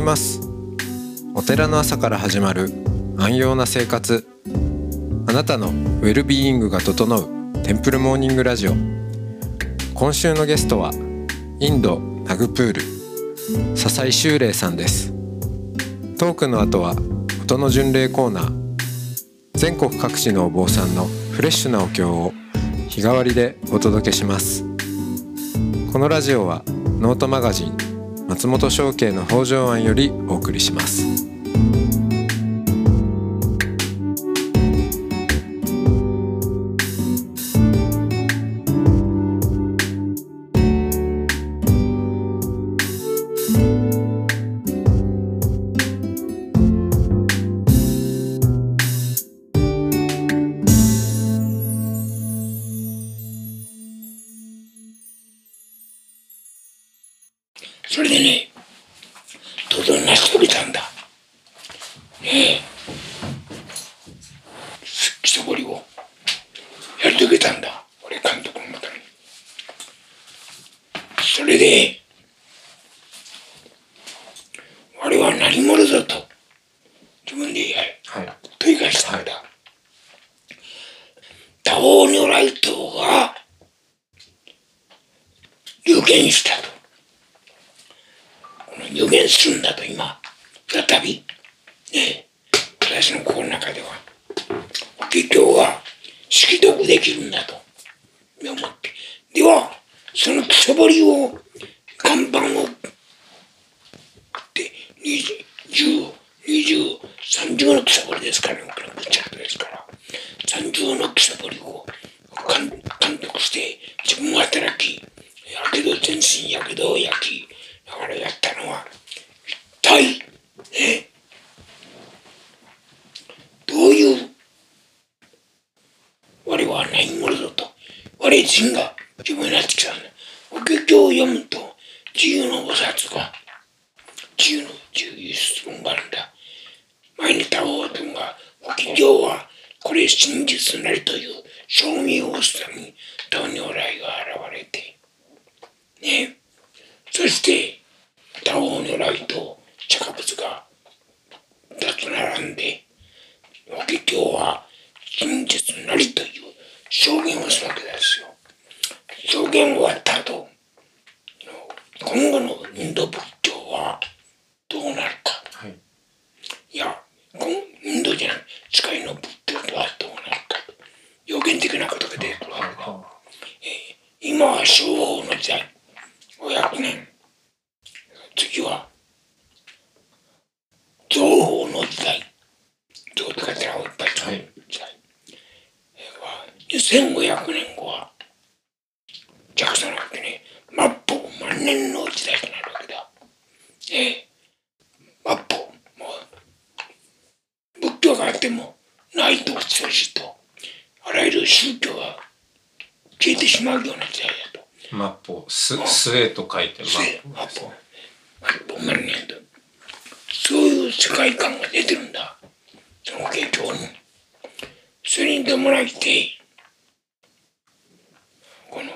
ございます。お寺の朝から始まる安養な生活。あなたのウェルビーイングが整うテンプルモーニングラジオ。今週のゲストはインドナグプール笹井修霊さんです。トークの後は音の巡礼コーナー。全国各地のお坊さんのフレッシュなお経を日替わりでお届けします。このラジオはノートマガジン松本証券の北条庵よりお送りします。とうとう成し遂げたんだ。ねえ。基礎彫りをやり遂げたんだ。俺監督のもとに。それで、俺は何者だと自分ではい問い返したんだ。多王如来党が流言したと。この予言するんだと今、再び、ね、私の心の中では、法華経が識読できるんだと思って。では、そのくそぼりを、看板を、で、20、20、30のくそぼりですからね、僕のぶっちゃけですから。30のくそぼりを監監督して、自分が働き、やけど全身やけどを焼き、だからやったのは、一体、ね、どういう、我は何者だと、我自身が自分になってきたんだ。法華経を読むと、自由の菩薩が、自由の自由質問があるんだ。前にタオ君が、法華経は、これ真実なりという証明をするために、東如来が現れて、ね、そして、タオ如来と釈迦仏が二つ並んで、法華経は真実なりという証言をするわけですよ。証言終わった後、今後のインド仏教はどうなるか。はいいや、このインドじゃない、世界の仏教とはどうなるか。予言的なことが出てくるわけだ。今は昭和の時代、500年。次は、情報の時代。情とかってのはいっぱい使う時代。2500年後は、ジャクソンなわけね、末法万年の時代となるわけだ。ええ、末法、もう、仏教があっても、ないと強しと、あらゆる宗教が消えてしまうような時代だと。末法す末と書いて末末法です法ね、末法万年と。そういう世界観が出てるんだ。その傾向に。それに伴って、この、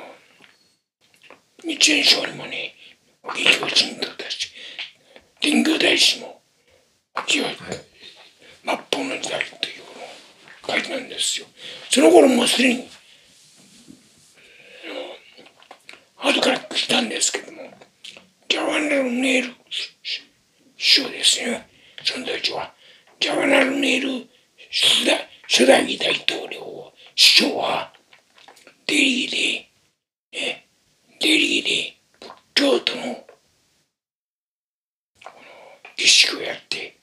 日蓮書にもね、法華経神道だし、天行大師も、法華経はい末法の時代というのを書いてんですよ。その頃もうすでに、後から来たんですけども、ジャワナル・ネール首相ですね、その時は。ジャワナル・ネール初代初代大統領、首相は、デリーで、ね、デリーで仏教徒の儀式をやって、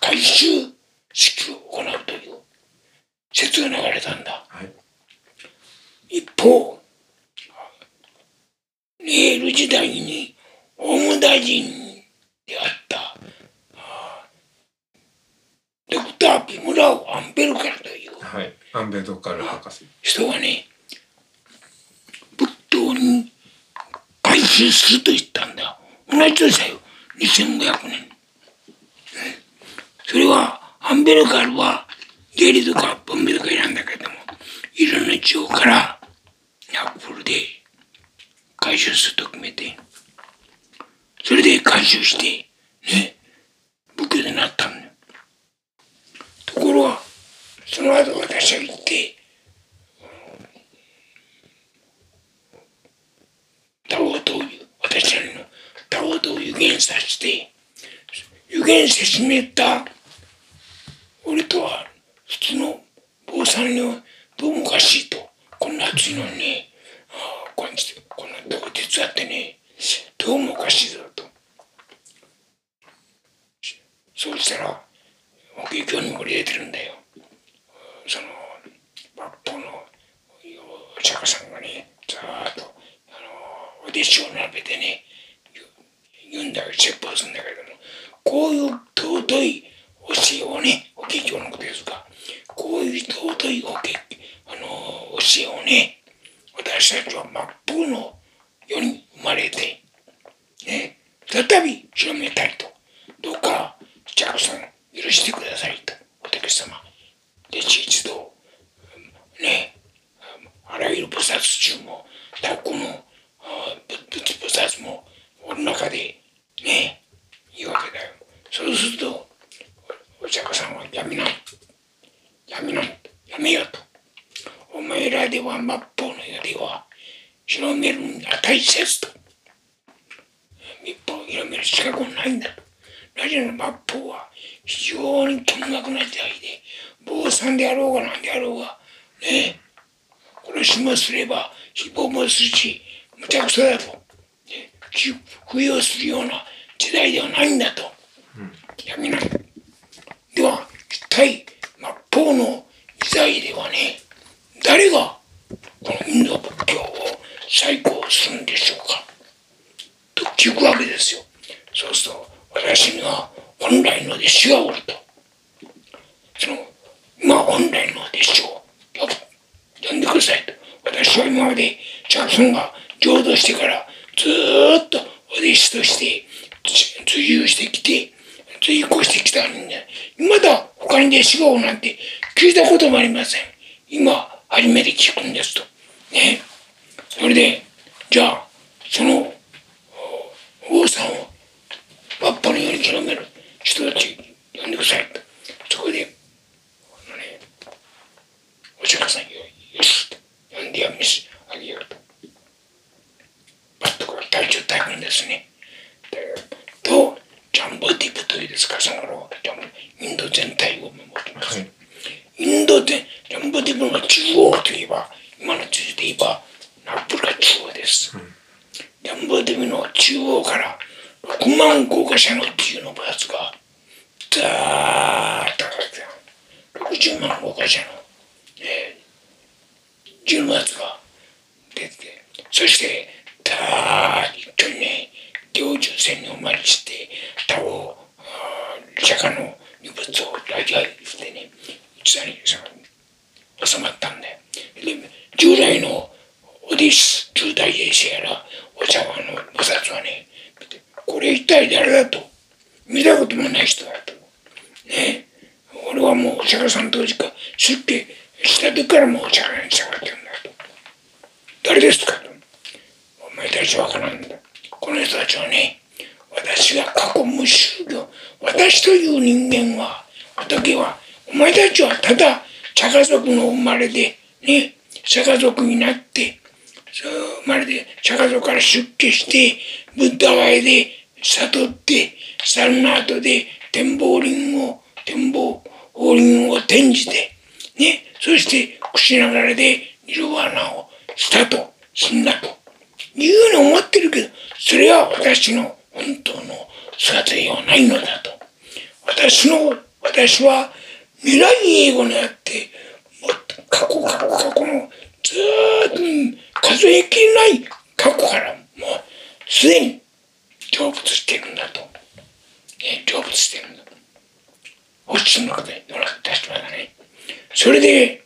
回収式を行うという説が流れたんだ。はい一方、ネール時代に法務大臣であった、ドクター・ピムラオ・アンベルカルというはいアンベドカル博士人がね、仏教に改宗すると言ったんだ。同じ年だよ。2500年。それは、アンベルカルは、ゲリとかアンベルカルなんだけども、いろんな地方から、ナップルで回収すると決めて、改修して、ね、仏教でなったんだよ。ところが、その後私は行って、タローという、私なりのタローと予言させて、予言してしめた俺とは普通の坊さんにはどうもおかしいと。こんな暑いのにね、あこんこんなとこ手伝ってね、どうもおかしいぞと。そうしたら、法華経にも入れてるんだよ。その、抜法のお釈迦さんがね、ずーっと、あの、お弟子を並べてね、言うんだよ、説法するんだけども、こういう尊い教えをね、法華経のことですが、こういう尊いおけあの教えをね、私たちは真っ向の世に生まれて、ね、再び広めたいと。どうか、ジャクソン、許してくださいと。仏様。で、一度、ね、あらゆる菩薩中も、他この仏菩薩も、この中で、ね、いいわけだよ。そうすると、お釈迦さんはやめない。やめない。やめよと。お前らでは末法の世では広めるんだ大切と。一方広める資格はないんだと。なぜなら末法は非常に険悪な時代で、坊さんであろうが何であろうが、ね殺しもすれば、誹謗もするし、むちゃくそだと。ね、扶養するような時代ではないんだと。やめない。では、一体、末法の時代ではね、誰がこのインド仏教を再興するんでしょうかと聞くわけですよ。そうすると、私には本来の弟子がおると。その、今本来の弟子を呼んでください。私は今までジャクソンが浄土してからずっとお弟子として追従してきて、追行してきたんで、まだ他に弟子がおるなんて聞いたこともありません。今、初めて聞くんですと。ね。それで、じゃあ、その、王さんを、バッパのように広める人たち呼んでくださいと。そこで、あのね、お釈迦さんよ、んでやめし、あげようと。とこ大変ですね。と、ジャンボディブというですか、その、インド全体を守ってます。はい、インドで、ジャンボディブの中央といえば、今の地図で言えば、ナップが中央です。うん、ジャンボディブの中央から6万高架車の自由のバスが、ダーッと上がって60万高架車の、えー、自由のバスが出て、そして、ダーッとね、領中線にお参りして、他を、釈迦の荷物をラジアしてね、一座に収まったんで、で従来のオディス中大衛星やら、お茶碗の菩薩はね、これ一体誰だと。見たこともない人だと。ね。俺はもうお釈迦さん当時か出家した時からもうお釈迦に従ってるんだと。誰ですかと。お前たちわからんだ。この人たちはね、私が過去無宗教、私という人間は、仏は、お前たちはただ、茶家族の生まれで、ね、茶家族になって、そう生まれて、茶家族から出家して、ブッダガイで悟って、サルナートで展望林を、展望林を転じて、ね、そして口流れでニルワナをしたと、死んだと。いうふうに思ってるけど、それは私の本当の姿ではないのだと。私の、私は未来英語にあって、もっと過去過去過去のずーっと数えきれない過去からもうすでに成仏してるんだと。ね、成仏してるんだ。星の中でどなった人はね。それで、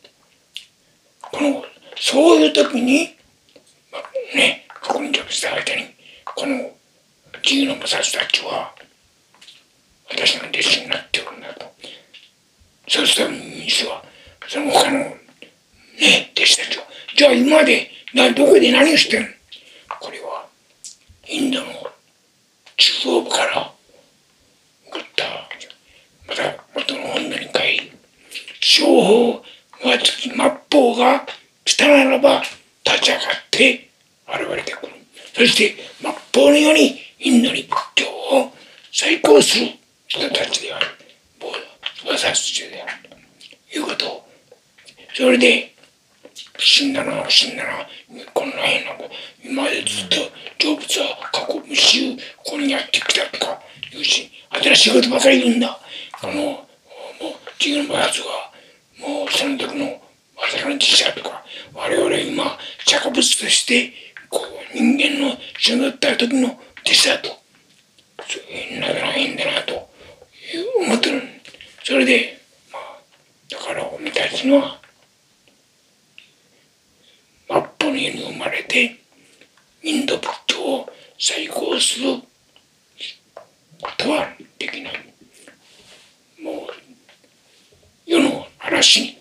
この、そういう時に、ね、ここに成仏した間に、この自由の菩薩たちは、私の弟子になっておるんだと。そうしたら、西は、その他の、ね、弟子たちは、じゃあ今まで、どこで何をしてるこれは、インドの中央部から送ったまた元の本土に帰り情報は次末法が来たならば立ち上がって現れてくるそして末法のようにインドに仏教を再興する人たちである私たちであるということをそれで死んだな死んだなこんな変な今までずっと成仏は過去無臭ここにやってきたとか言うし新しいことばかり言うんだ。あのもう次のやつがもうその時の私の自社とか我々今釈迦物としてこう人間の死んだった時の弟子だと変だな変だなと。思ってる。それでまあだから俺たちのは末法の家に生まれてインド仏教を再興することはできない。もう世の嵐に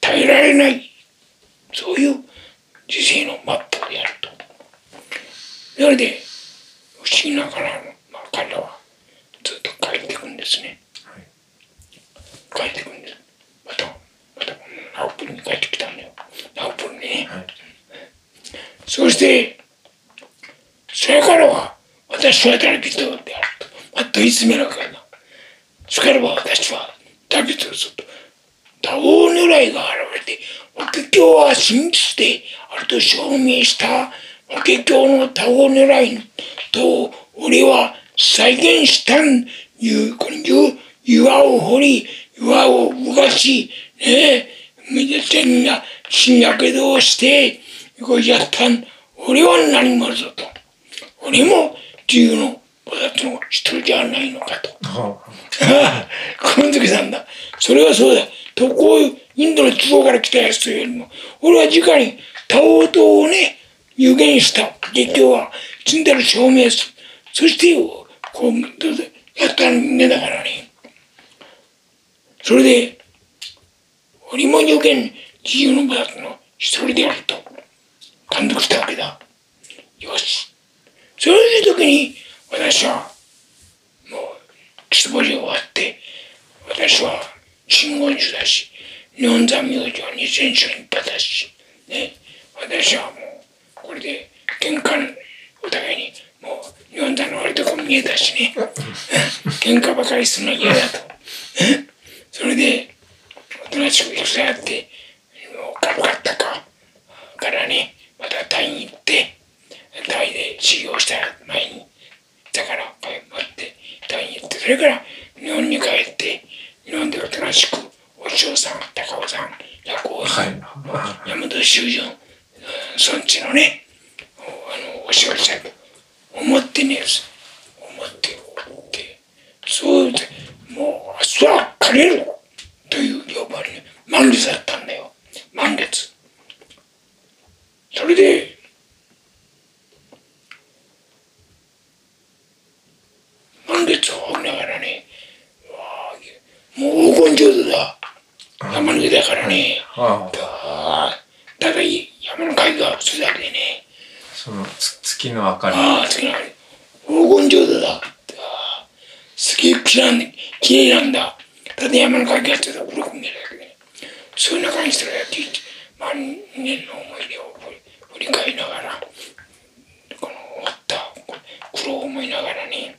耐えられない。そういう時世の末法であるとそれで不思議ながら、まあ、彼らはずっと帰っていくんですね、帰っていくんです。またまたナオプルに帰ってきたんだよ。ナオプルにね、はい、そしてそれからは私は誰人であると。またいつめなかな。それからは私は旅とすると。多王如来が現れて法華経は真実であると証明した法華経の多王如来と俺は再現したんいうこの岩を掘り岩を動かしねえめでてんな新やけどをしてこうやったん俺は何者ぞと俺も自由の菩薩の一人じゃないのかと。この時なんだ。それはそうだ。とこうインドの地方から来たやつというよりも、俺は直にタオ島をね、予言した劇場は、積んでる証明する。そして、こう、やったんだからね。それで、俺も予言、自由の菩薩の一人であると、監督したわけだ。よし。そういう時に、私は、もう、基礎終わって、私は、真言宗だし、日本三明星は二千種一派だし、ね、私はもう、これで、喧嘩、お互いに、もう、日本三の悪いとこ見えたしね、喧嘩ばかりするの嫌だと。それで、おとなしく戦やって、もう軽かったか、からね、またタイに行って、タイで修行した前に、だから、待って、タイに行って、それから日本に帰って、日本でおとなしく、お師匠さん、高尾さん、薬王さん、はい、山田修正、孫地のね、あの、お師匠さんと思ってねえす。思っておって、そうで、もう、そら、枯れるという呼ばれに、満月だったんだよ。満月。それで、満月を見ながらね、もう黄金上手だ。山の上だからね。はあ、ただ山の海がすだでね。その月の明かり。ああ、月の明かり。黄金浄土だ。すげえきらんきれいなんだ。ただ山の鍵がってたら鱗見えるだけで。そういう中にしたらやって、万年の思い出を振り返りながら、この終わった苦労を思いながらね。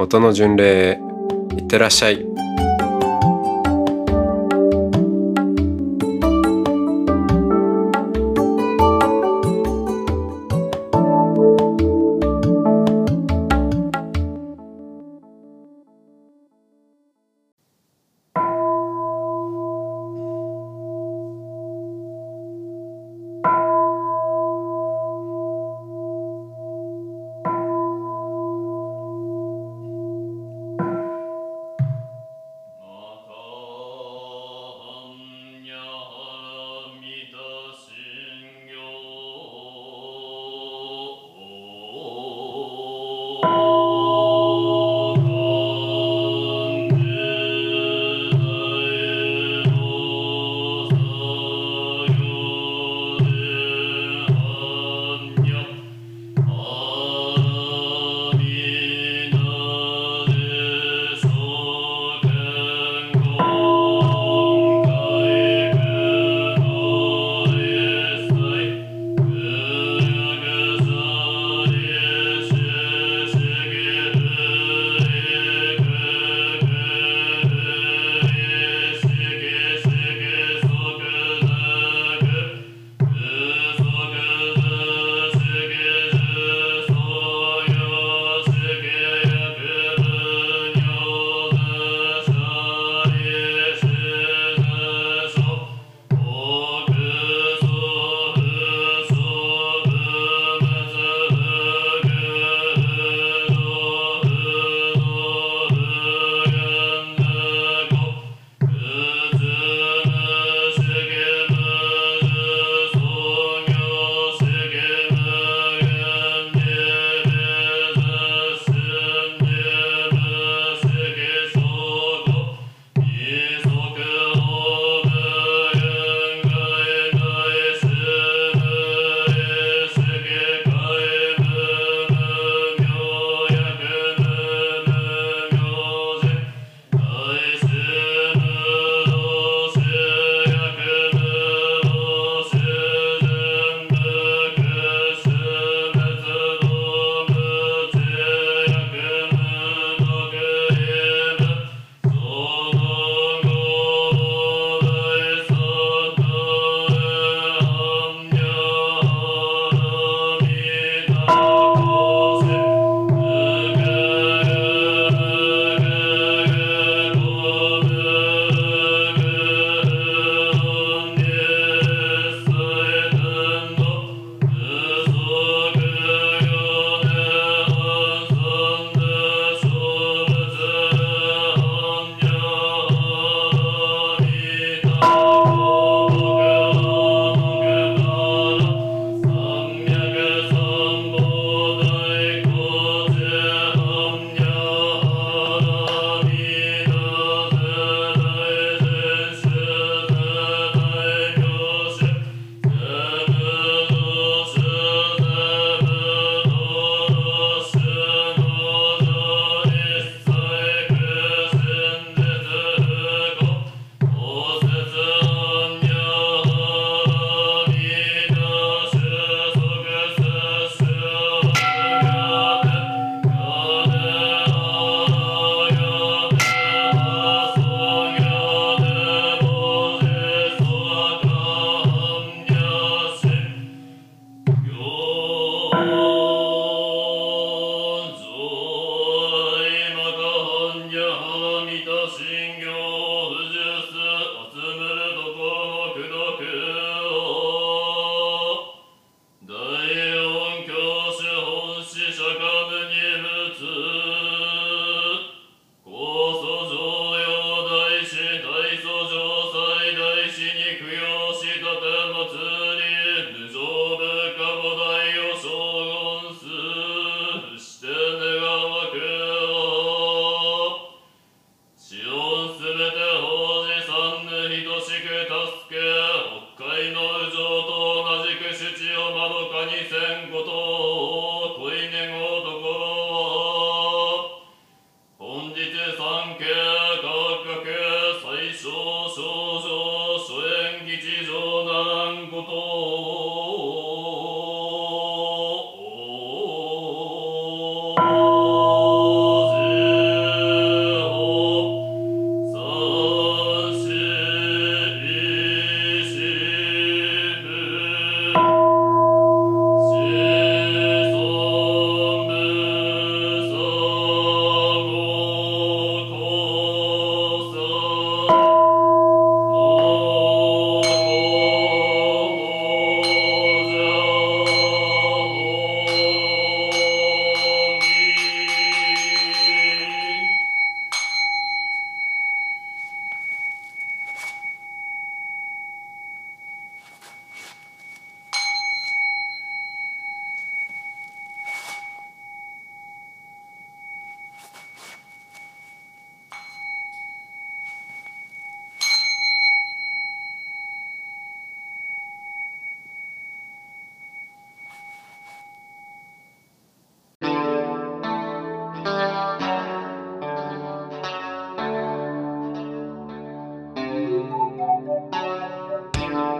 音の巡礼いってらっしゃい。